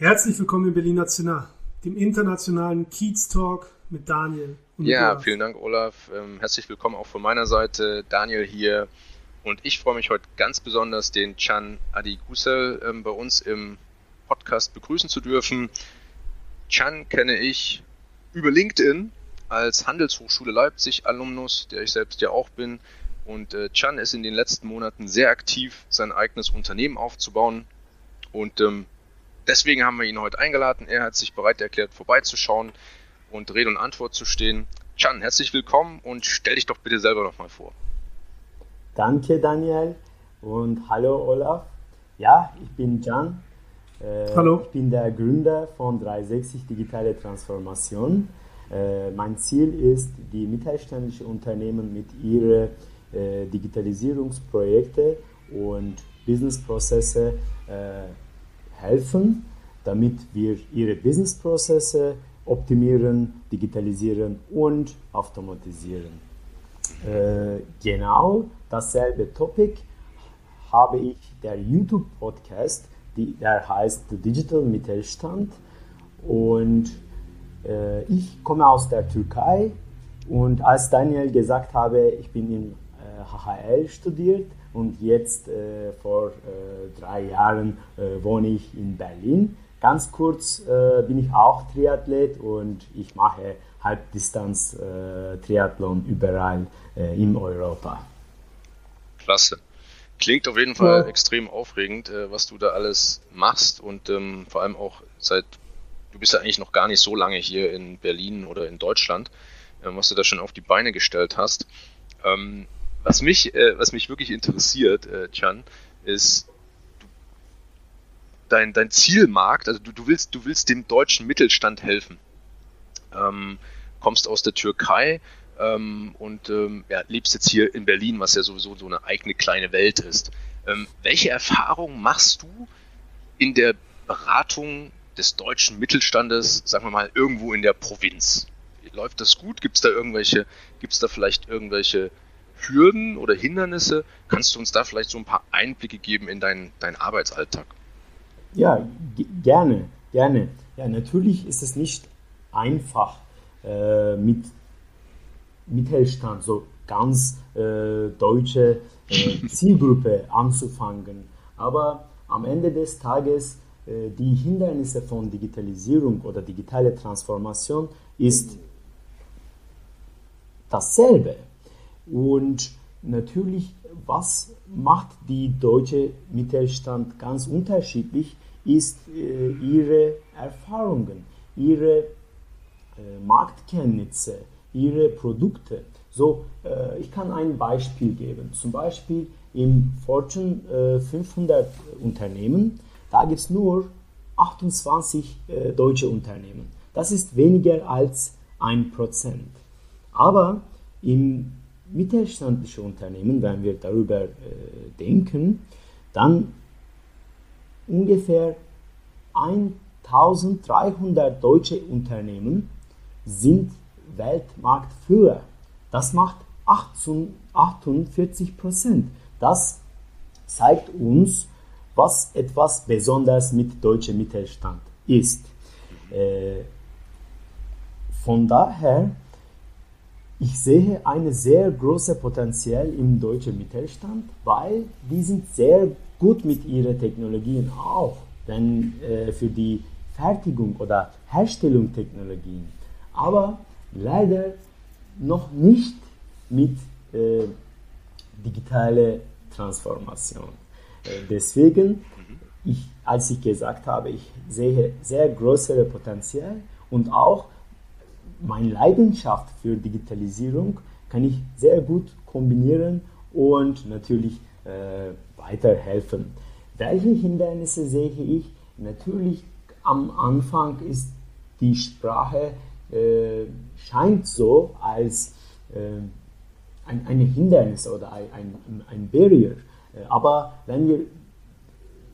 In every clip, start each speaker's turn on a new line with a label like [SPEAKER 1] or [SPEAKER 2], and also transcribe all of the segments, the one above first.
[SPEAKER 1] Herzlich willkommen in Berliner Zinner, dem internationalen Kiez Talk mit Daniel.
[SPEAKER 2] ja, Olaf. vielen Dank, Olaf. Ähm, herzlich willkommen auch von meiner Seite. Daniel hier. Und ich freue mich heute ganz besonders, den Chan Adi Gusel ähm, bei uns im Podcast begrüßen zu dürfen. Chan kenne ich über LinkedIn als Handelshochschule Leipzig Alumnus, der ich selbst ja auch bin. Und äh, Chan ist in den letzten Monaten sehr aktiv, sein eigenes Unternehmen aufzubauen. Und ähm, deswegen haben wir ihn heute eingeladen. Er hat sich bereit erklärt, vorbeizuschauen und Rede und Antwort zu stehen. Chan, herzlich willkommen und stell dich doch bitte selber nochmal vor.
[SPEAKER 3] Danke, Daniel. Und hallo, Olaf. Ja, ich bin Can. Äh, hallo. Ich bin der Gründer von 360 Digitale Transformation. Äh, mein Ziel ist, die mittelständischen Unternehmen mit ihren äh, Digitalisierungsprojekte und Businessprozesse äh, helfen, damit wir ihre Businessprozesse optimieren, digitalisieren und automatisieren. Äh, genau dasselbe Topic habe ich der YouTube-Podcast, der heißt Digital Mittelstand und äh, ich komme aus der Türkei und als Daniel gesagt habe, ich bin in HHL äh, studiert und jetzt äh, vor drei Jahren wohne ich in Berlin. Ganz kurz bin ich auch Triathlet und ich mache Halbdistanz Triathlon überall in Europa.
[SPEAKER 2] Klasse. Klingt auf jeden Fall ja. extrem aufregend, was du da alles machst und ähm, vor allem auch seit du bist ja eigentlich noch gar nicht so lange hier in Berlin oder in Deutschland, äh, was du da schon auf die Beine gestellt hast. Ähm, was mich, äh, was mich wirklich interessiert, äh, Chan, ist dein, dein Zielmarkt, also du, du willst, du willst dem deutschen Mittelstand helfen. Ähm, kommst aus der Türkei ähm, und ähm, ja, lebst jetzt hier in Berlin, was ja sowieso so eine eigene kleine Welt ist. Ähm, welche Erfahrungen machst du in der Beratung des deutschen Mittelstandes, sagen wir mal, irgendwo in der Provinz? Läuft das gut? Gibt es da irgendwelche, gibt es da vielleicht irgendwelche Hürden oder Hindernisse? Kannst du uns da vielleicht so ein paar Einblicke geben in deinen, deinen Arbeitsalltag?
[SPEAKER 3] Ja, gerne, gerne. Ja, natürlich ist es nicht einfach äh, mit Mittelstand, so ganz äh, deutsche äh, Zielgruppe anzufangen. Aber am Ende des Tages äh, die Hindernisse von Digitalisierung oder digitale Transformation ist dasselbe. Und natürlich, was macht die deutsche Mittelstand ganz unterschiedlich, ist äh, ihre Erfahrungen, ihre äh, Marktkenntnisse, ihre Produkte. So, äh, ich kann ein Beispiel geben. Zum Beispiel im Fortune 500 äh, Unternehmen da gibt es nur 28 äh, deutsche Unternehmen. Das ist weniger als ein Prozent. Aber im mittelständischen Unternehmen, wenn wir darüber äh, denken, dann ungefähr 1300 deutsche Unternehmen sind Weltmarktführer. Das macht 48 Prozent. Das zeigt uns, was etwas besonders mit deutschem Mittelstand ist. Äh, von daher, ich sehe eine sehr große Potenzial im deutschen Mittelstand, weil die sind sehr gut mit ihren Technologien auch, denn äh, für die Fertigung oder Herstellung Technologien, aber leider noch nicht mit äh, digitaler Transformation. Äh, deswegen, ich, als ich gesagt habe, ich sehe sehr größere Potenzial und auch meine Leidenschaft für Digitalisierung kann ich sehr gut kombinieren und natürlich äh, weiterhelfen. Welche Hindernisse sehe ich? Natürlich am Anfang ist die Sprache äh, scheint so als äh, ein, ein Hindernis oder ein, ein, ein Barrier. Aber wenn wir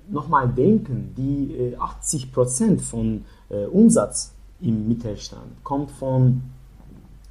[SPEAKER 3] nochmal denken, die 80 äh, Prozent von äh, Umsatz im Mittelstand kommt von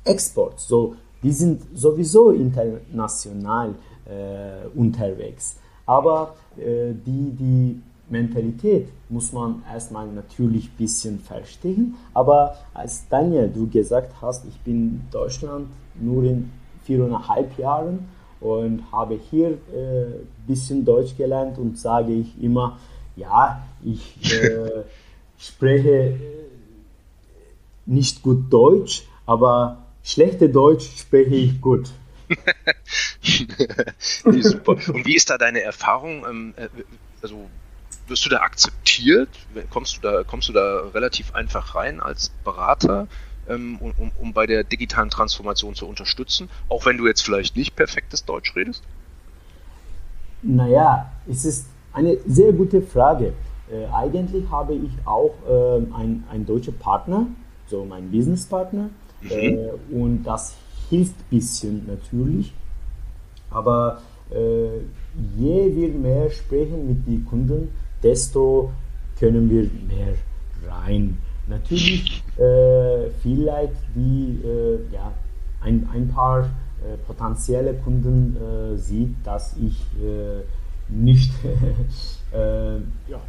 [SPEAKER 3] Export. So, die sind sowieso international äh, unterwegs. Aber äh, die, die Mentalität muss man erstmal natürlich ein bisschen verstehen. Aber als Daniel, du gesagt hast, ich bin in Deutschland nur in viereinhalb Jahren und habe hier ein äh, bisschen Deutsch gelernt und sage ich immer, ja, ich äh, spreche nicht gut Deutsch, aber schlechte Deutsch spreche ich gut.
[SPEAKER 2] super. Und wie ist da deine Erfahrung? Ähm, äh, also wirst du da akzeptiert? Kommst du da, kommst du da relativ einfach rein als Berater, ähm, um, um bei der digitalen Transformation zu unterstützen, auch wenn du jetzt vielleicht nicht perfektes Deutsch redest?
[SPEAKER 3] Naja, es ist eine sehr gute Frage. Äh, eigentlich habe ich auch äh, einen deutschen Partner, so mein Businesspartner, mhm. äh, und das hilft ein bisschen natürlich. Aber äh, je wir mehr sprechen mit den Kunden, desto können wir mehr rein. Natürlich, äh, vielleicht die, äh, ja, ein, ein paar äh, potenzielle Kunden äh, sieht, dass ich nicht ja,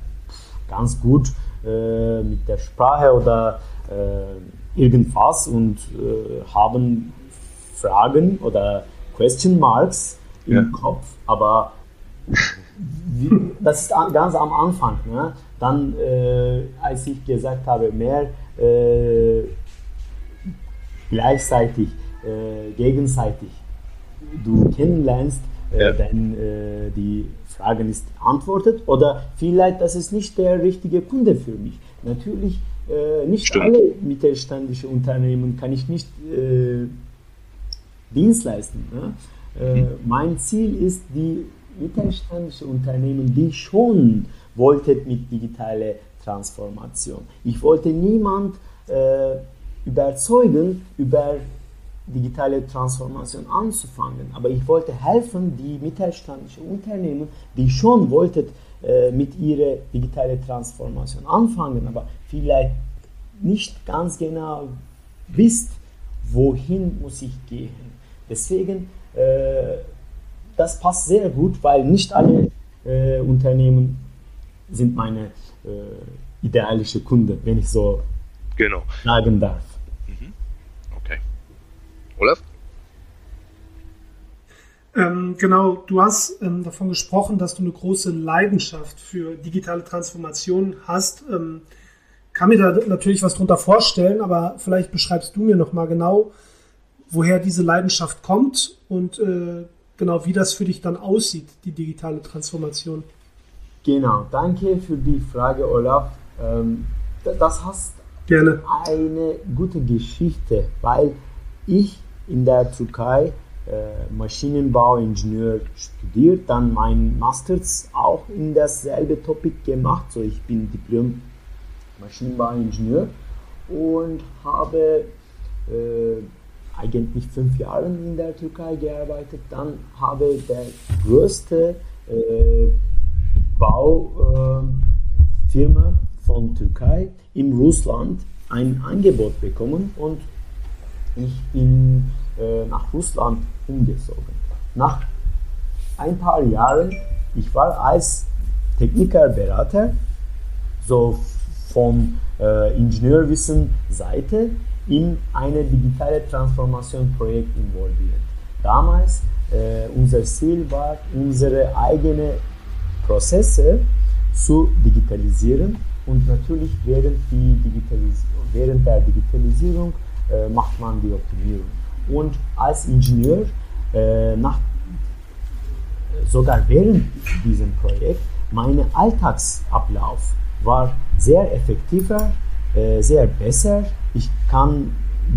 [SPEAKER 3] ganz gut mit der Sprache oder irgendwas und haben Fragen oder Question Marks im ja. Kopf, aber das ist ganz am Anfang. Ne? Dann, äh, als ich gesagt habe, mehr äh, gleichzeitig, äh, gegenseitig du kennenlernst, äh, ja. dann äh, die Fragen ist beantwortet oder vielleicht das ist nicht der richtige Kunde für mich. Natürlich äh, nicht Stimmt. alle mittelständische Unternehmen kann ich nicht Dienst leisten. Ne? Mhm. Mein Ziel ist die mittelständische Unternehmen, die schon wollten mit digitaler Transformation. Ich wollte niemand äh, überzeugen, über digitale Transformation anzufangen, aber ich wollte helfen, die mittelständischen Unternehmen, die schon wollten äh, mit ihrer digitalen Transformation anfangen, aber vielleicht nicht ganz genau wisst, wohin muss ich gehen. Deswegen äh, das passt sehr gut, weil nicht alle äh, Unternehmen sind meine äh, idealische Kunde, wenn ich so genau. sagen darf. Mhm.
[SPEAKER 2] Okay. Olaf?
[SPEAKER 1] Ähm, genau, du hast ähm, davon gesprochen, dass du eine große Leidenschaft für digitale Transformation hast. Ähm, kann mir da natürlich was drunter vorstellen, aber vielleicht beschreibst du mir nochmal genau, woher diese Leidenschaft kommt und äh, genau, wie das für dich dann aussieht, die digitale Transformation.
[SPEAKER 3] Genau, danke für die Frage, Olaf. Ähm, das hast Gerne. eine gute Geschichte, weil ich in der Türkei Maschinenbauingenieur studiert, dann mein Masters auch in dasselbe Topic gemacht. So, ich bin Diplom Maschinenbauingenieur und habe äh, eigentlich fünf Jahre in der Türkei gearbeitet. Dann habe der größte äh, Baufirma äh, von Türkei in Russland ein Angebot bekommen und ich bin äh, nach Russland umgezogen. Nach ein paar Jahren, ich war als Technikerberater, so von äh, Ingenieurwissen Seite in eine digitale Transformation-Projekt involviert. Damals äh, unser Ziel war, unsere eigenen Prozesse zu digitalisieren und natürlich während, die Digitalis während der Digitalisierung äh, macht man die Optimierung. Und als Ingenieur, äh, nach, sogar während diesem Projekt, mein Alltagsablauf war sehr effektiver, äh, sehr besser ich kann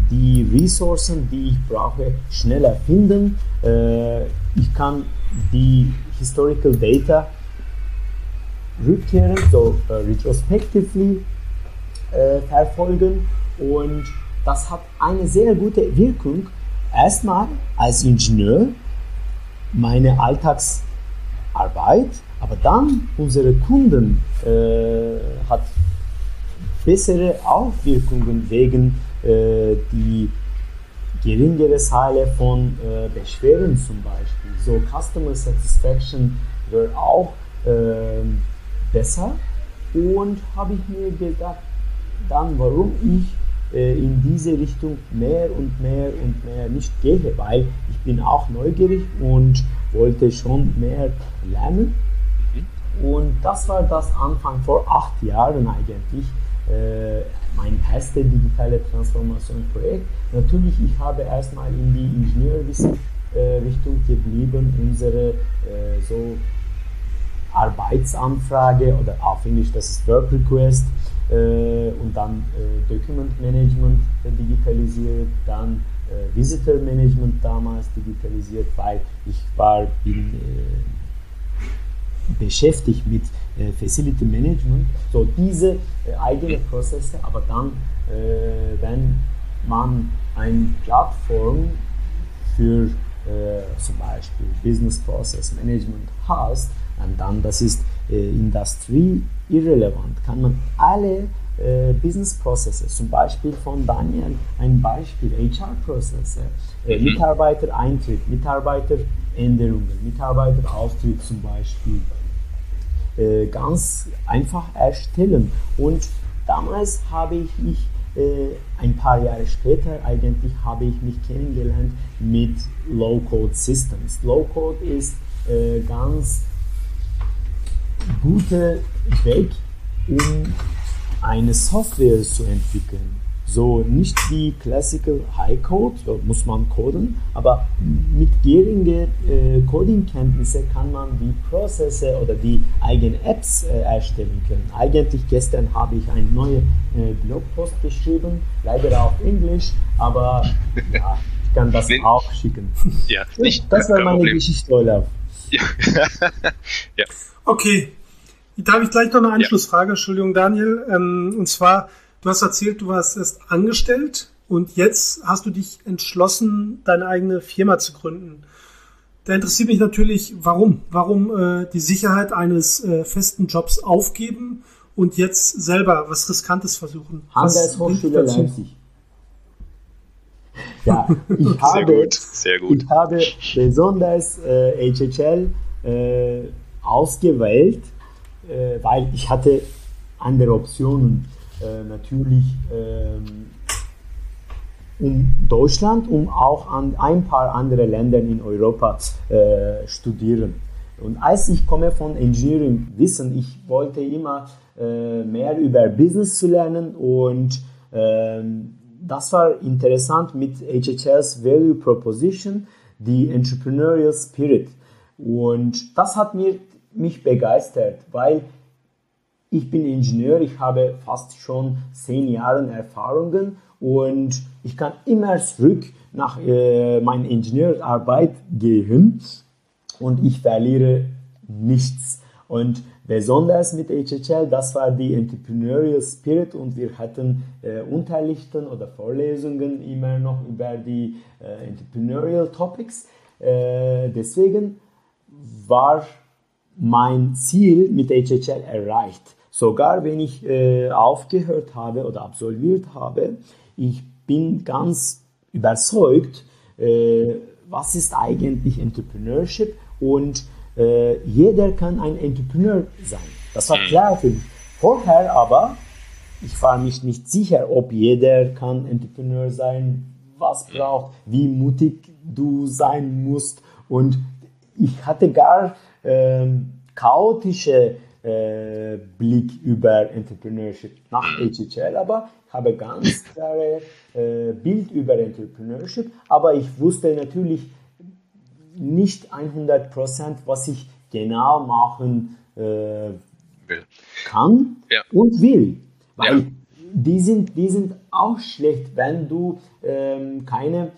[SPEAKER 3] die Ressourcen, die ich brauche, schneller finden. Äh, ich kann die Historical Data rückkehren, so uh, retrospectively äh, verfolgen und das hat eine sehr gute Wirkung. Erstmal als Ingenieur meine Alltagsarbeit, aber dann unsere Kunden äh, hat bessere Auswirkungen wegen äh, die geringere Zahl von äh, Beschwerden zum Beispiel. So Customer Satisfaction wird auch äh, besser und habe ich mir gedacht, dann warum ich in diese Richtung mehr und mehr und mehr nicht gehe, weil ich bin auch neugierig und wollte schon mehr lernen. Mhm. Und das war das Anfang vor acht Jahren eigentlich äh, mein erstes digitale Transformationsprojekt. Natürlich, ich habe erstmal in die Ingenieurwissen äh, Richtung geblieben, unsere äh, so Arbeitsanfrage oder auf Englisch das ist Work Request äh, und dann äh, Document Management digitalisiert, dann äh, Visitor Management damals digitalisiert, weil ich war bin beschäftigt mit äh, Facility Management. So diese äh, eigenen Prozesse, aber dann, äh, wenn man eine Plattform für äh, zum Beispiel Business Process Management hat, und dann das ist äh, Industrie irrelevant, kann man alle äh, Business Prozesse, zum Beispiel von Daniel ein Beispiel, HR-Prozesse, äh, mhm. Mitarbeitereintritt, Mitarbeiteränderungen, Mitarbeiteraustritt zum Beispiel, äh, ganz einfach erstellen. Und damals habe ich mich äh, ein paar Jahre später eigentlich habe ich mich kennengelernt mit Low-Code Systems. Low-Code ist äh, ganz guter Weg, um eine Software zu entwickeln. So nicht wie Classical High Code, da muss man coden, aber mit geringen äh, Coding-Kenntnisse kann man die Prozesse oder die eigenen Apps äh, erstellen können. Eigentlich gestern habe ich einen neuen äh, Blogpost geschrieben, leider auf Englisch, aber ja, ich kann das auch schicken.
[SPEAKER 2] Ja, nicht,
[SPEAKER 3] das war meine Problem. Geschichte, Olaf.
[SPEAKER 2] Ja.
[SPEAKER 1] ja. Okay, da habe ich gleich noch eine Anschlussfrage, ja. Entschuldigung, Daniel. Ähm, und zwar, Du hast erzählt, du warst erst angestellt und jetzt hast du dich entschlossen, deine eigene Firma zu gründen. Da interessiert mich natürlich, warum? Warum äh, die Sicherheit eines äh, festen Jobs aufgeben und jetzt selber was Riskantes versuchen?
[SPEAKER 3] Handelshochschule Leipzig. Ja, ich
[SPEAKER 2] sehr
[SPEAKER 3] habe,
[SPEAKER 2] gut, sehr gut.
[SPEAKER 3] Ich habe besonders äh, HHL äh, ausgewählt, äh, weil ich hatte andere Optionen äh, natürlich ähm, um Deutschland, um auch an ein paar andere Länder in Europa äh, studieren. Und als ich komme von Engineering Wissen, ich wollte immer äh, mehr über Business zu lernen und äh, das war interessant mit HHL's Value Proposition, die Entrepreneurial Spirit. Und das hat mir, mich begeistert, weil ich bin Ingenieur, ich habe fast schon zehn Jahre Erfahrungen und ich kann immer zurück nach äh, meiner Ingenieurarbeit gehen und ich verliere nichts. Und besonders mit HHL, das war die Entrepreneurial Spirit und wir hatten äh, Unterrichten oder Vorlesungen immer noch über die äh, Entrepreneurial Topics. Äh, deswegen war mein Ziel mit HHL erreicht. Sogar wenn ich äh, aufgehört habe oder absolviert habe, ich bin ganz überzeugt, äh, was ist eigentlich Entrepreneurship und äh, jeder kann ein Entrepreneur sein. Das war klar für mich. Vorher aber, ich war mich nicht sicher, ob jeder kann Entrepreneur sein, was braucht, wie mutig du sein musst. Und ich hatte gar ähm, chaotische äh, Blick über Entrepreneurship nach HHL, aber ich habe ganz klare äh, Bild über Entrepreneurship, aber ich wusste natürlich nicht 100%, was ich genau machen äh, kann ja. und will. Weil ja. die, sind, die sind auch schlecht, wenn du ähm, keine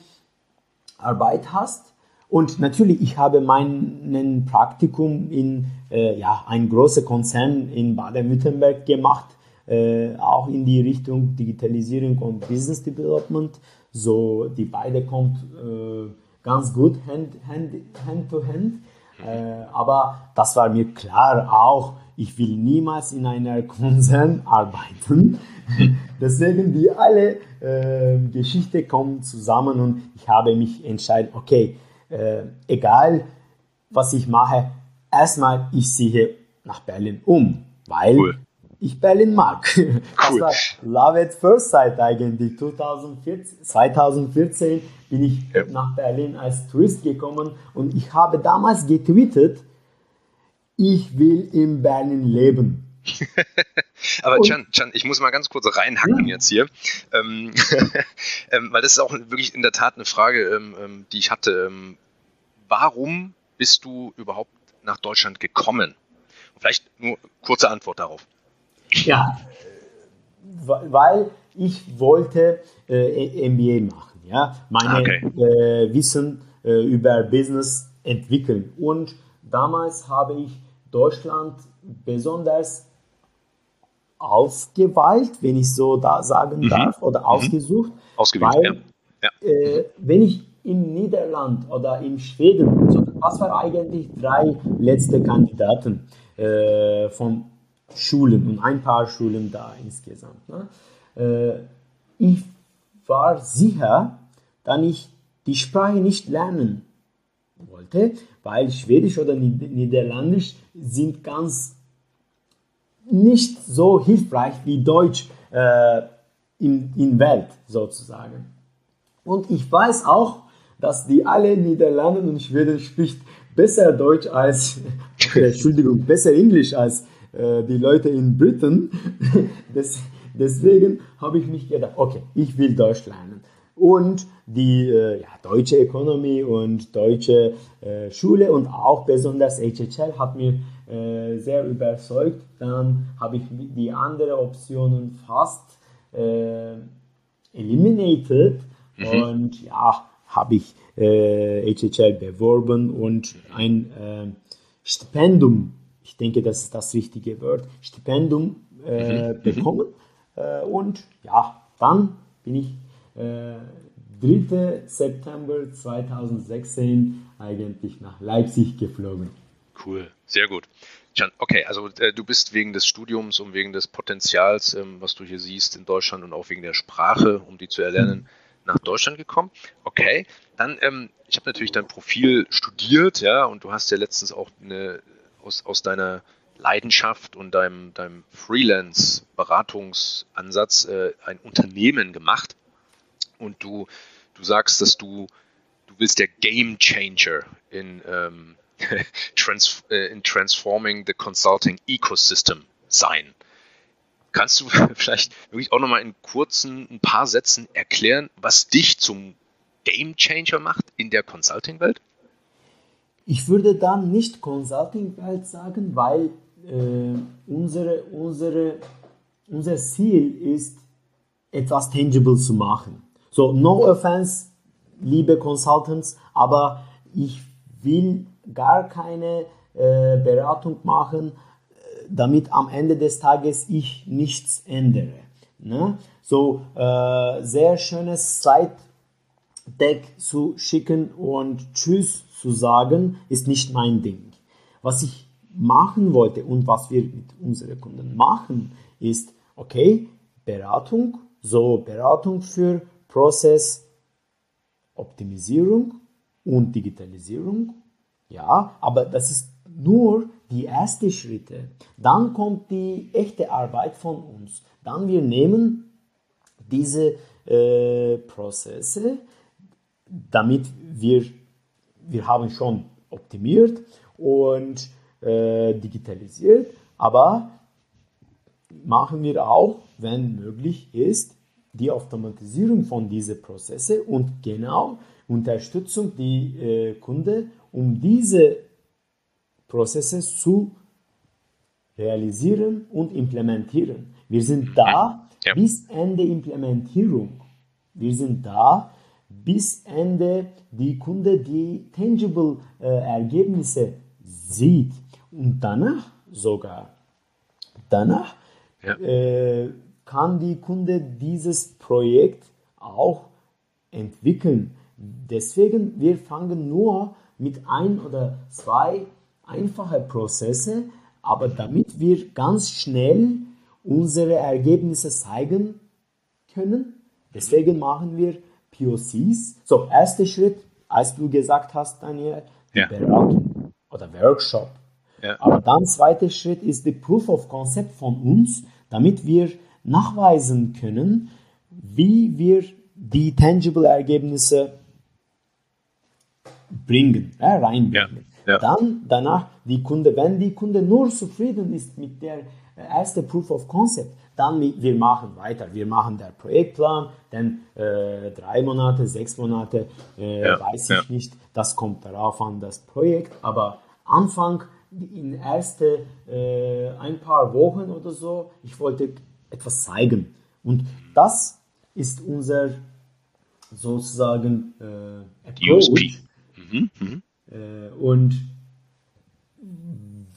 [SPEAKER 3] Arbeit hast. Und natürlich, ich habe mein Praktikum in äh, ja, ein großer Konzern in Baden-Württemberg gemacht. äh, auch in die Richtung Digitalisierung und Business Development. So, die beide kommt äh, ganz gut hand, hand, hand to hand. Äh, aber das war mir klar auch, ich will niemals in einer Konzern arbeiten. Deswegen die alle äh, Geschichte kommen zusammen und ich habe mich entschieden, okay, äh, egal was ich mache, erstmal ich ziehe nach Berlin um, weil cool. ich Berlin mag. Cool. Das war Love at First Sight eigentlich. 2014, 2014 bin ich ja. nach Berlin als Tourist gekommen und ich habe damals getweetet, ich will in Berlin leben.
[SPEAKER 2] Aber Chan, Chan, ich muss mal ganz kurz reinhacken ja. jetzt hier, ähm, ähm, weil das ist auch wirklich in der Tat eine Frage, ähm, ähm die ich hatte. Ähm, warum bist du überhaupt nach Deutschland gekommen? Vielleicht nur kurze Antwort darauf.
[SPEAKER 3] Ja, weil ich wollte äh, MBA machen, ja, meine okay. äh, Wissen äh, über Business entwickeln und damals habe ich Deutschland besonders ausgewählt, wenn ich so da sagen mhm. darf, oder mhm. ausgesucht.
[SPEAKER 2] Ausgewählt, weil,
[SPEAKER 3] ja. ja. Äh, wenn ich in Niederland oder in Schweden, so, das war eigentlich drei letzte Kandidaten äh, von Schulen und ein paar Schulen da insgesamt. Ne? Äh, ich war sicher, dass ich die Sprache nicht lernen wollte, weil Schwedisch oder Niederländisch sind ganz nicht so hilfreich wie Deutsch äh, in, in Welt sozusagen. Und ich weiß auch, dass die alle Niederlanden und Schweden spricht besser Deutsch als, Entschuldigung, besser Englisch als äh, die Leute in Britain. Des, deswegen habe ich mich gedacht, okay, ich will Deutsch lernen. Und die äh, ja, deutsche Ökonomie und deutsche äh, Schule und auch besonders HHL hat mir äh, sehr überzeugt. Dann habe ich die anderen Optionen fast äh, eliminated mhm. und ja, habe ich HHL beworben und ein Stipendium, ich denke, das ist das richtige Wort, Stipendium mhm. mhm. bekommen. Und ja, dann bin ich 3. September 2016 eigentlich nach Leipzig geflogen.
[SPEAKER 2] Cool, sehr gut. Okay, also äh, du bist wegen des Studiums und wegen des Potenzials, ähm, was du hier siehst in Deutschland und auch wegen der Sprache, um die zu erlernen, mhm. nach Deutschland gekommen. Okay, dann, ähm, ich habe natürlich dein Profil studiert, ja, und du hast ja letztens auch eine, aus, aus deiner Leidenschaft und deinem, deinem Freelance-Beratungsansatz äh, ein Unternehmen gemacht und du, du sagst, dass du, du willst der Game Changer in, ähm, trans, äh, in Transforming the Consulting Ecosystem sein. Kannst du vielleicht wirklich auch nochmal in kurzen, ein paar Sätzen erklären, was dich zum Game Changer macht in der Consulting-Welt?
[SPEAKER 3] Ich würde dann nicht Consulting-Welt sagen, weil äh, unsere, unsere, unser Ziel ist, etwas tangible zu machen. So, no offense, liebe Consultants, aber ich will gar keine äh, Beratung machen, äh, damit am Ende des Tages ich nichts ändere. Ne? So, äh, sehr schönes Slide-Deck zu schicken und Tschüss zu sagen, ist nicht mein Ding. Was ich machen wollte und was wir mit unseren Kunden machen, ist, okay, Beratung, so Beratung für Prozessoptimisierung und Digitalisierung. Ja, aber das ist nur die ersten Schritte. Dann kommt die echte Arbeit von uns. Dann wir nehmen diese äh, Prozesse, damit wir, wir haben schon optimiert und äh, digitalisiert, aber machen wir auch, wenn möglich ist, die Automatisierung von diesen Prozessen und genau Unterstützung die äh, Kunde, um diese Prozesse zu realisieren und implementieren. Wir sind da ja. bis Ende Implementierung. Wir sind da bis Ende die Kunde die tangible äh, Ergebnisse sieht und danach sogar danach ja. äh, kann die Kunde dieses Projekt auch entwickeln. Deswegen, wir fangen nur mit ein oder zwei einfache Prozesse, aber damit wir ganz schnell unsere Ergebnisse zeigen können. Deswegen machen wir POCs. So, erster Schritt, als du gesagt hast, Daniel, ja. Beratung oder Workshop. Ja. Aber dann zweiter Schritt ist die Proof of Concept von uns, damit wir nachweisen können, wie wir die tangible Ergebnisse bringen, äh, reinbringen. Ja, ja. Dann danach die Kunde, wenn die Kunde nur zufrieden ist mit der ersten Proof of Concept, dann wir machen weiter. Wir machen der Projektplan, dann äh, drei Monate, sechs Monate, äh, ja, weiß ich nicht. Das kommt darauf an, das Projekt. Aber Anfang in erste äh, ein paar Wochen oder so, ich wollte etwas zeigen. Und das ist unser sozusagen äh, Approach. Mhm, mh. äh, und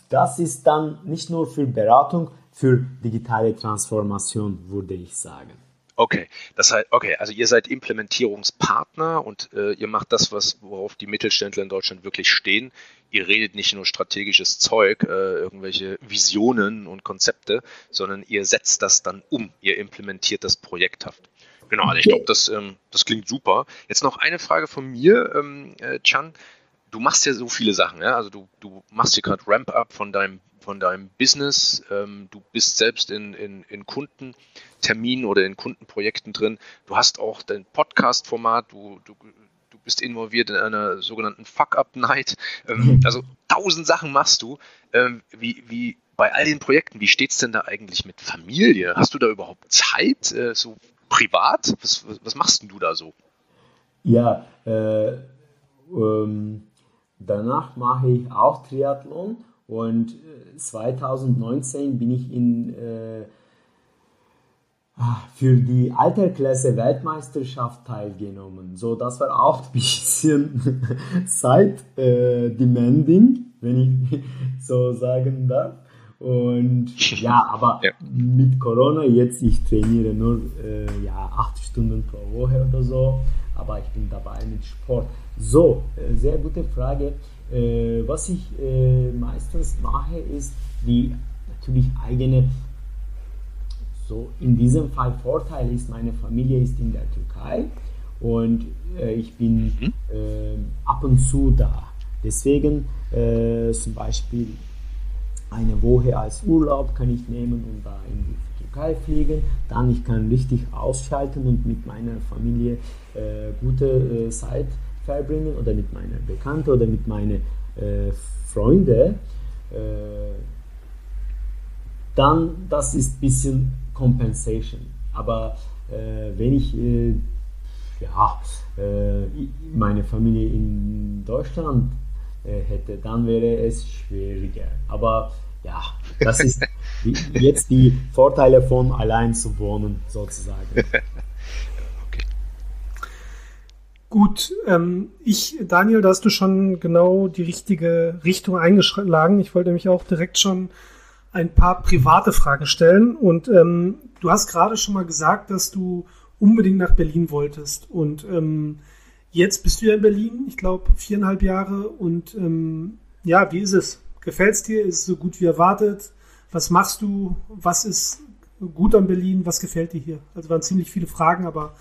[SPEAKER 3] das ist dann nicht nur für Beratung, für digitale Transformation, würde ich sagen.
[SPEAKER 2] Okay, das heißt, okay, also ihr seid Implementierungspartner und äh, ihr macht das, was worauf die Mittelständler in Deutschland wirklich stehen. Ihr redet nicht nur strategisches Zeug, äh, irgendwelche Visionen und Konzepte, sondern ihr setzt das dann um. Ihr implementiert das projekthaft. Genau, also ich glaube, das, ähm, das klingt super. Jetzt noch eine Frage von mir, ähm, äh, Chan. Du machst ja so viele Sachen, ja? Also du, du machst hier gerade Ramp-up von deinem von deinem Business. Ähm, du bist selbst in, in, in Kundenterminen oder in Kundenprojekten drin. Du hast auch dein Podcast-Format. Du, du, du bist involviert in einer sogenannten Fuck-Up-Night. Ähm, mhm. also tausend Sachen machst du. Ähm, wie, wie bei all den Projekten, wie steht es denn da eigentlich mit Familie? Hast du da überhaupt Zeit, äh, so privat? Was, was, was, machst denn du da so?
[SPEAKER 3] Ja, äh, ähm, danach mache ich auch Triathlon und 2019 äh, bin ich in, äh, ah, für die Alterklasse Weltmeisterschaft teilgenommen. So, das war auch ein bisschen Zeit äh, demanding, wenn ich so sagen darf. Und ja, aber ja. mit Corona jetzt, ich trainiere nur äh, ja, acht Stunden pro Woche oder so, aber ich bin dabei mit Sport. So, äh, sehr gute Frage. Äh, was ich äh, meistens mache, ist die natürlich eigene, so in diesem Fall Vorteil ist, meine Familie ist in der Türkei und äh, ich bin mhm. Äh, ab und zu da. Deswegen äh, zum Beispiel eine Woche als Urlaub kann ich nehmen und da in die Türkei fliegen. Dann ich kann richtig ausschalten und mit meiner Familie äh, gute Zeit verbringen oder mit meiner Bekannten oder mit meinen äh, Freunden, äh, dann das ist ein bisschen Compensation. Aber äh, wenn ich äh, ja, äh, meine Familie in Deutschland äh, hätte, dann wäre es schwieriger. Aber ja, das ist jetzt die Vorteile von allein zu wohnen sozusagen.
[SPEAKER 1] Gut, ähm, ich, Daniel, da hast du schon genau die richtige Richtung eingeschlagen. Ich wollte nämlich auch direkt schon ein paar private Fragen stellen. Und ähm, du hast gerade schon mal gesagt, dass du unbedingt nach Berlin wolltest. Und ähm, jetzt bist du ja in Berlin, ich glaube viereinhalb Jahre. Und ähm, ja, wie ist es? Gefällt es dir? Ist es so gut wie erwartet? Was machst du? Was ist gut an Berlin? Was gefällt dir hier? Also waren ziemlich viele Fragen, aber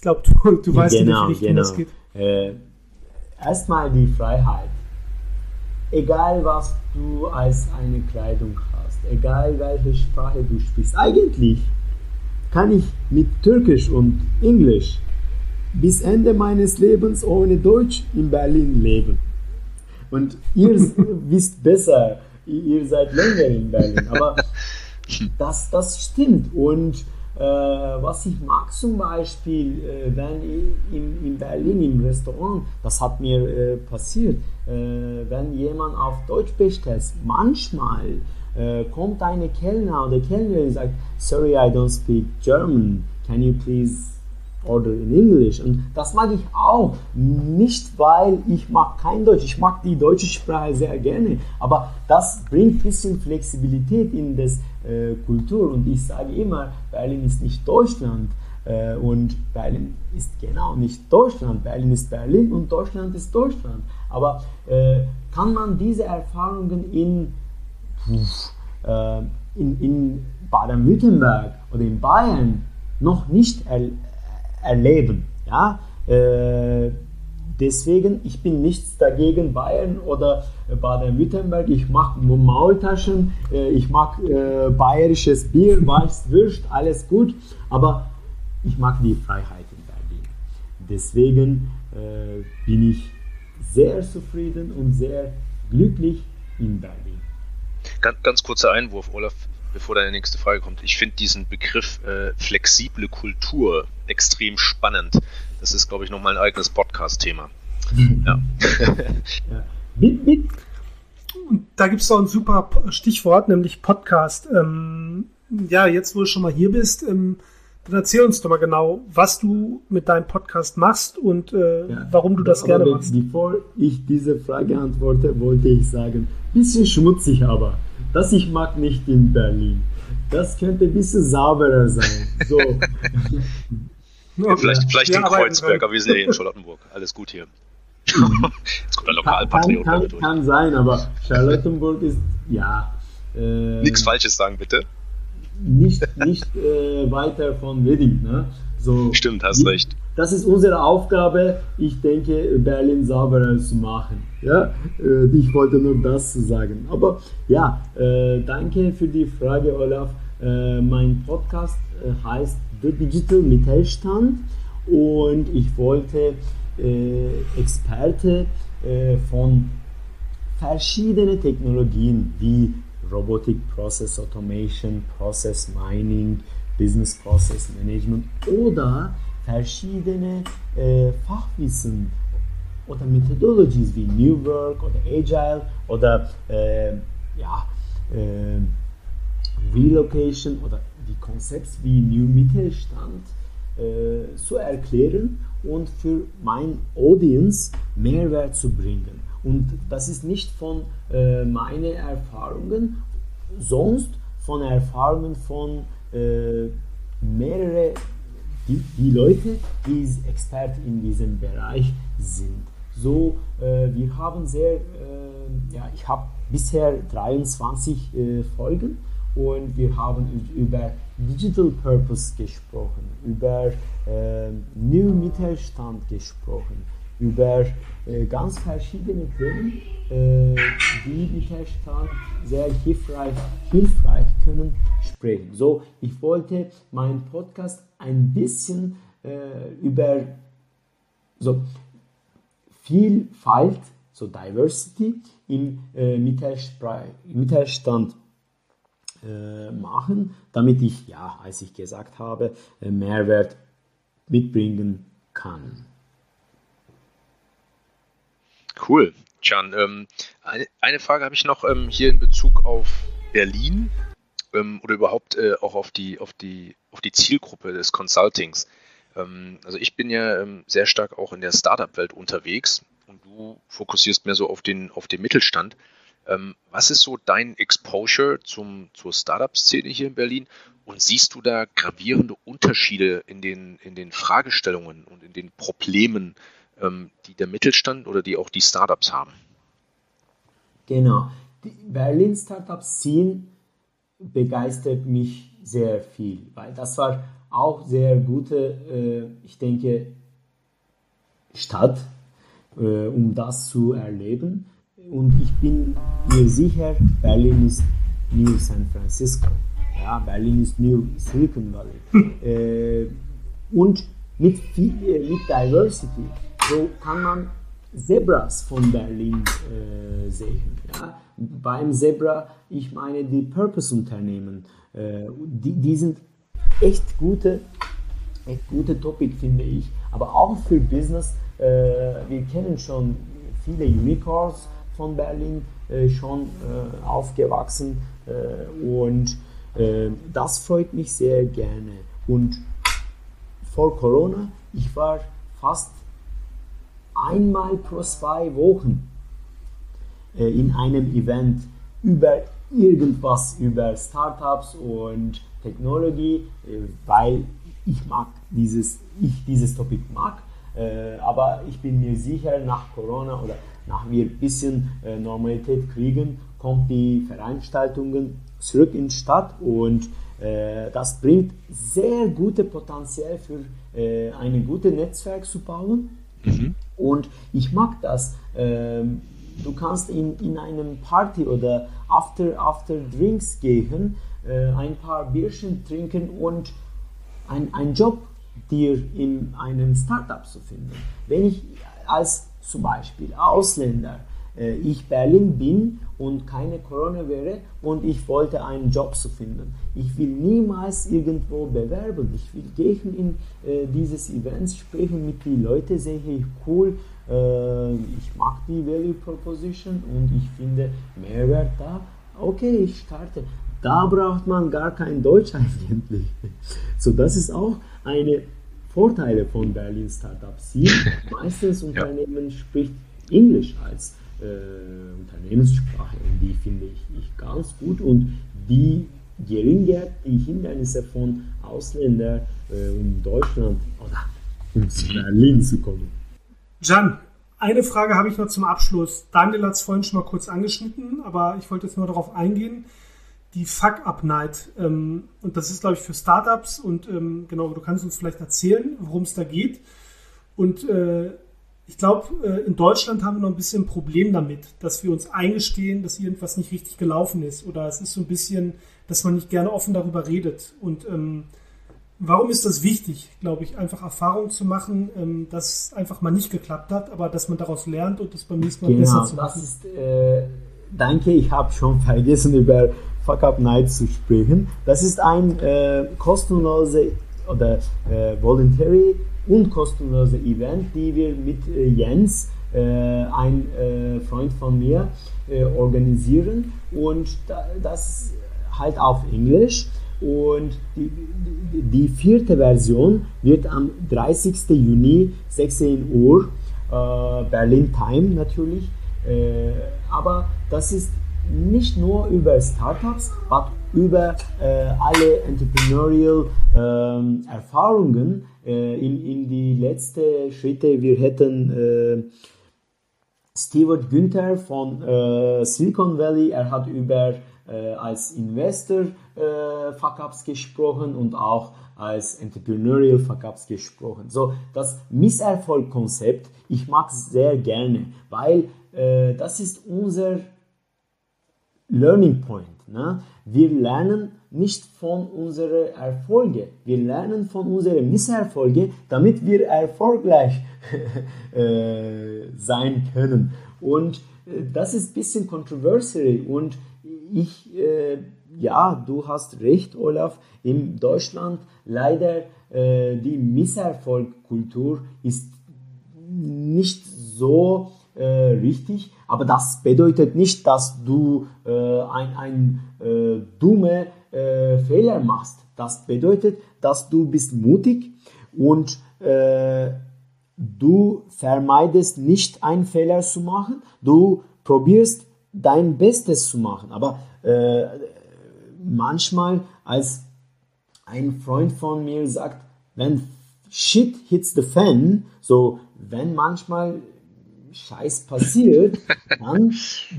[SPEAKER 1] ich glaube, du, du weißt, genau, in welche Richtung genau. das geht. Äh,
[SPEAKER 3] erstmal die Freiheit. Egal, was du als eine Kleidung hast, egal welche Sprache du sprichst, eigentlich kann ich mit Türkisch und Englisch bis Ende meines Lebens ohne Deutsch in Berlin leben. Und ihr wisst besser, ihr seid länger in Berlin, aber das, das stimmt. Und was ich mag zum Beispiel, äh, wenn ich in, in Berlin im Restaurant, das hat mir äh, passiert, wenn jemand auf Deutsch bestellt, manchmal kommt eine Kellner oder Kellnerin und sagt, sorry, I don't speak German, can you please oder in Englisch. Und das mag ich auch. Nicht, weil ich mag kein Deutsch. Ich mag die deutsche Sprache sehr gerne. Aber das bringt ein bisschen Flexibilität in das äh, Kultur. Und ich sage immer, Berlin ist nicht Deutschland. Äh, und Berlin ist genau nicht Deutschland. Berlin ist Berlin und Deutschland ist Deutschland. Aber äh, kann man diese Erfahrungen in, äh, in, in Baden-Württemberg oder in Bayern noch nicht er, erleben? Ja? Äh, deswegen, ich bin nichts dagegen Bayern oder Baden-Württemberg. Ich mag Maultaschen, äh, ich mag äh, bayerisches Bier, Weißwürst, alles gut. Aber ich mag die Freiheit in Berlin. Deswegen äh, bin ich sehr zufrieden und sehr glücklich in Berlin.
[SPEAKER 2] Ganz, ganz kurzer Einwurf, Olaf, bevor deine nächste Frage kommt. Ich finde diesen Begriff äh, flexible Kultur extrem spannend. Das ist, glaube ich, nochmal ein eigenes Podcast-Thema. ja.
[SPEAKER 1] ja. Und da gibt es auch ein super Stichwort, nämlich Podcast. Ähm, ja, jetzt, wo du schon mal hier bist, ähm, dann erzähl uns doch mal genau, was du mit deinem Podcast machst und äh, ja, warum du das gerne machst.
[SPEAKER 3] Bevor ich diese Frage antworte, wollte ich sagen, bisschen schmutzig aber, das ich mag nicht in Berlin. Das könnte ein bisschen sauberer sein. So.
[SPEAKER 2] ja, vielleicht vielleicht in Kreuzberg, aber wir sind ja hier in Charlottenburg. Alles gut hier.
[SPEAKER 3] Jetzt kommt der Lokalpatriot. Kann, kann, kann sein, aber Charlottenburg ist, ja.
[SPEAKER 2] Äh, Nichts Falsches sagen, bitte
[SPEAKER 3] nicht, nicht äh, weiter von Wedding. Ne?
[SPEAKER 2] So, Stimmt, hast recht.
[SPEAKER 3] Das ist unsere Aufgabe, ich denke, Berlin sauberer zu machen. Ja? Äh, ich wollte nur das sagen. Aber ja, äh, danke für die Frage, Olaf. Äh, mein Podcast heißt The Digital Mittelstand und ich wollte Experte von verschiedenen Technologien wie Robotic Process Automation, Process Mining, Business Process Management oder verschiedene äh, Fachwissen oder Methodologies wie New Work oder Agile oder äh, ja, äh, Relocation oder die Konzepte wie New Mittelstand äh, zu erklären und für mein Audience Mehrwert zu bringen. Und das ist nicht von äh, meinen Erfahrungen, sonst von Erfahrungen von äh, mehreren die, die Leute, die Experten in diesem Bereich sind. So, äh, wir haben sehr, äh, ja, ich habe bisher 23 äh, Folgen und wir haben über Digital Purpose gesprochen, über äh, New Mittelstand gesprochen, über äh, ganz verschiedene Themen, äh, die Mittelstand sehr hilfreich, hilfreich können sprechen. So, ich wollte meinen Podcast ein bisschen äh, über so Vielfalt, so Diversity im äh, Mittelstand äh, machen, damit ich, ja, als ich gesagt habe, äh, Mehrwert mitbringen kann.
[SPEAKER 2] Cool. Can, ähm, eine, Frage habe ich noch ähm, hier in Bezug auf Berlin ähm, oder überhaupt äh, auch auf die, auf, die, auf die Zielgruppe des Consultings. Ähm, also ich bin ja ähm, sehr stark auch in der Startup-Welt unterwegs und du fokussierst mehr so auf den, auf den Mittelstand. Ähm, was ist so dein Exposure zum, zur Startup-Szene hier in Berlin und siehst du da gravierende Unterschiede in den, in den Fragestellungen und in den Problemen, ähm, die der Mittelstand oder die auch die Startups haben.
[SPEAKER 3] Genau. Die Berlin Startup Scene begeistert mich sehr viel, weil das war auch sehr gute, äh, ich denke, Stadt, äh, um das zu erleben. Und ich bin mir sicher, Berlin ist New San Francisco. Ja, Berlin ist New Silicon Valley. äh, und mit, viel, mit Diversity so kann man Zebras von Berlin sehen. Ja? Beim Zebra, ich meine die Purpose-Unternehmen, äh, die, die sind echt gute, echt gute Topic, finde ich. Aber auch für Business, äh, wir kennen schon viele Unicorns von Berlin, äh, schon äh, aufgewachsen äh, und das freut mich sehr gerne. Und vor Corona, ich war fast einmal pro zwei Wochen äh, in einem Event über irgendwas, über Startups und Technologie, äh, weil ich mag dieses, ich dieses Topic mag. Äh, aber ich bin mir sicher, nach Corona oder nach wir ein bisschen äh, Normalität kriegen, kommt die Veranstaltungen zurück in die Stadt und das bringt sehr gute Potenzial für äh, ein gutes Netzwerk zu bauen. Mhm. Und ich mag das. Ähm, du kannst in, in einem Party oder after, after Drinks gehen, äh, ein paar Bierchen trinken und einen Job dir in einem Startup zu finden. Wenn ich als zum Beispiel Ausländer äh, ich Berlin bin und keine Corona wäre und ich wollte einen Job zu finden. Ich will niemals irgendwo bewerben. Ich will gehen in äh, dieses Event, sprechen mit den Leuten, sehe ich cool, äh, ich mag die Value Proposition und ich finde Mehrwert da. Okay, ich starte. Da braucht man gar kein Deutsch eigentlich. So, das ist auch eine Vorteile von Berlin Startups. Hier meistens Unternehmen ja. spricht Englisch als äh, Unternehmenssprache und die finde ich, ich ganz gut und die geringer die Hindernisse von Ausländern äh, um Deutschland oder um zu Berlin zu kommen.
[SPEAKER 1] Jan, eine Frage habe ich noch zum Abschluss. Daniel hat es vorhin schon mal kurz angeschnitten, aber ich wollte jetzt nur darauf eingehen. Die Fuck-Up-Night. Ähm, und das ist, glaube ich, für Startups. Und ähm, genau, du kannst uns vielleicht erzählen, worum es da geht. Und äh, ich glaube, äh, in Deutschland haben wir noch ein bisschen ein Problem damit, dass wir uns eingestehen, dass irgendwas nicht richtig gelaufen ist. Oder es ist so ein bisschen, dass man nicht gerne offen darüber redet. Und ähm, warum ist das wichtig, glaube ich, einfach Erfahrung zu machen, ähm, dass einfach mal nicht geklappt hat, aber dass man daraus lernt und das beim nächsten Mal
[SPEAKER 3] genau,
[SPEAKER 1] besser zu
[SPEAKER 3] machen? Das ist, äh, danke, ich habe schon vergessen, über Fuck Up Night zu sprechen. Das ist ein äh, kostenlose oder äh, voluntary und kostenlose Event, die wir mit äh, Jens, äh, ein äh, Freund von mir, organisieren und das halt auf Englisch. Und die, die, vierte Version wird am 30. Juni 16 Uhr Berlin Time natürlich. aber das ist nicht nur über Startups, aber über äh, alle entrepreneurial äh, Erfahrungen äh, in, in die letzten Schritte. Wir hätten äh, Stewart Günther von äh, Silicon Valley, er hat über äh, als Investor äh, Fuck-Ups gesprochen und auch als Entrepreneurial Fuck-Ups gesprochen. So, das Misserfolg-Konzept, ich mag es sehr gerne, weil äh, das ist unser Learning Point. Ne? Wir lernen nicht von unseren Erfolgen, wir lernen von unseren Misserfolgen, damit wir erfolgreich äh, sein können. Und äh, das ist ein bisschen kontroversiell und ich, äh, ja, du hast recht, Olaf, in Deutschland leider äh, die Misserfolgkultur ist nicht so äh, richtig, aber das bedeutet nicht, dass du äh, ein, ein äh, dumme äh, Fehler machst. Das bedeutet, dass du bist mutig und äh, du vermeidest nicht einen Fehler zu machen. Du probierst dein Bestes zu machen. Aber äh, manchmal, als ein Freund von mir sagt, wenn shit hits the fan, so wenn manchmal Scheiß passiert, dann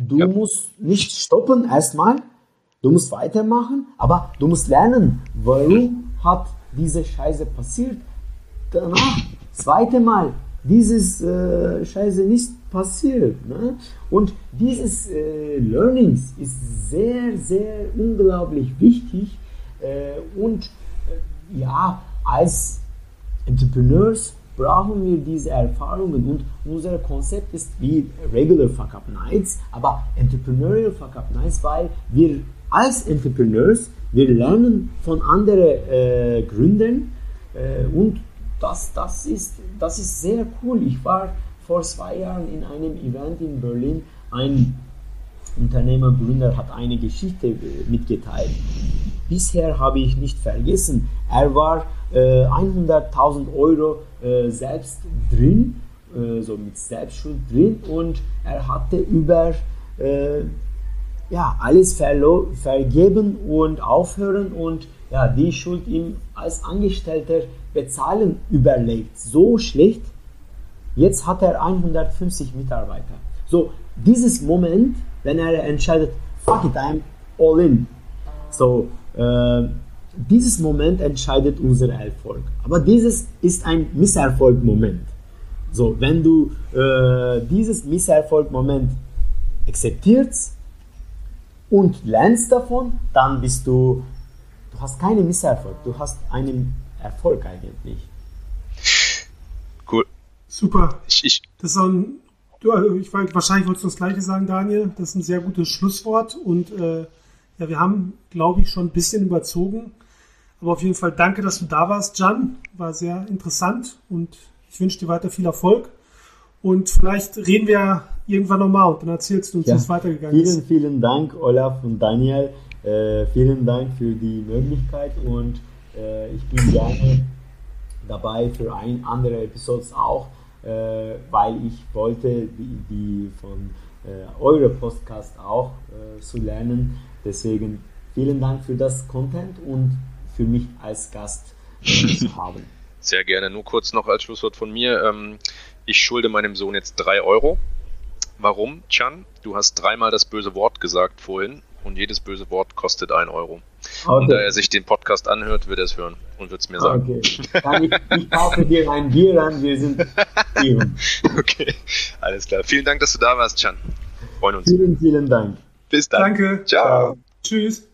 [SPEAKER 3] du ja. musst nicht stoppen erstmal, du musst weitermachen, aber du musst lernen, warum hat diese Scheiße passiert. Danach, zweite Mal, dieses äh, Scheiße nicht passiert. Ne? Und dieses äh, Learnings ist sehr, sehr unglaublich wichtig äh, und äh, ja, als Entrepreneurs brauchen wir diese Erfahrungen und unser Konzept ist wie Regular Fuck Up Nights, aber Entrepreneurial Fuck Up Nights, weil wir als Entrepreneurs, wir lernen von anderen äh, Gründern äh, und das, das, ist, das ist sehr cool. Ich war vor zwei Jahren in einem Event in Berlin, ein Unternehmergründer hat eine Geschichte äh, mitgeteilt. Bisher habe ich nicht vergessen, er war äh, 100.000 Euro äh, selbst drin, äh, so mit Selbstschuld drin und er hatte über äh, ja, alles vergeben und aufhören und ja, die Schuld ihm als Angestellter bezahlen überlegt. So schlecht. Jetzt hat er 150 Mitarbeiter. So, dieses Moment, wenn er entscheidet, fuck it, I'm all in. So, äh, dieses Moment entscheidet unser Erfolg. Aber dieses ist ein Misserfolg-Moment. So, wenn du äh, dieses Misserfolg-Moment akzeptierst und lernst davon, dann bist du, du hast keinen Misserfolg, du hast einen Erfolg eigentlich.
[SPEAKER 1] Cool. Super. Ich, ich, das ist ein, du, also ich, wahrscheinlich wolltest du das Gleiche sagen, Daniel. Das ist ein sehr gutes Schlusswort und äh, ja, wir haben, glaube ich, schon ein bisschen überzogen. Aber auf jeden Fall danke, dass du da warst, Jan. War sehr interessant und ich wünsche dir weiter viel Erfolg. Und vielleicht reden wir irgendwann nochmal und dann erzählst du uns, ja, wie es weitergegangen
[SPEAKER 3] vielen, ist. Vielen, vielen Dank, Olaf und Daniel. Äh, vielen Dank für die Möglichkeit und äh, ich bin gerne dabei für ein andere Episodes auch, äh, weil ich wollte die, die von äh, eure Podcast auch äh, zu lernen. Deswegen vielen Dank für das Content und für mich als Gast äh, zu haben.
[SPEAKER 2] Sehr gerne. Nur kurz noch als Schlusswort von mir. Ähm, ich schulde meinem Sohn jetzt drei Euro. Warum, Chan? Du hast dreimal das böse Wort gesagt vorhin und jedes böse Wort kostet ein Euro. Okay. Und da er sich den Podcast anhört, wird er es hören und wird es mir sagen.
[SPEAKER 3] Okay. Dann ich, ich kaufe dir ein Bier an, wir sind Team.
[SPEAKER 2] Okay, alles klar. Vielen Dank, dass du da warst, Chan. Freuen uns.
[SPEAKER 3] Vielen, vielen Dank.
[SPEAKER 2] Bis dann.
[SPEAKER 1] Danke. Ciao. Ciao. Tschüss.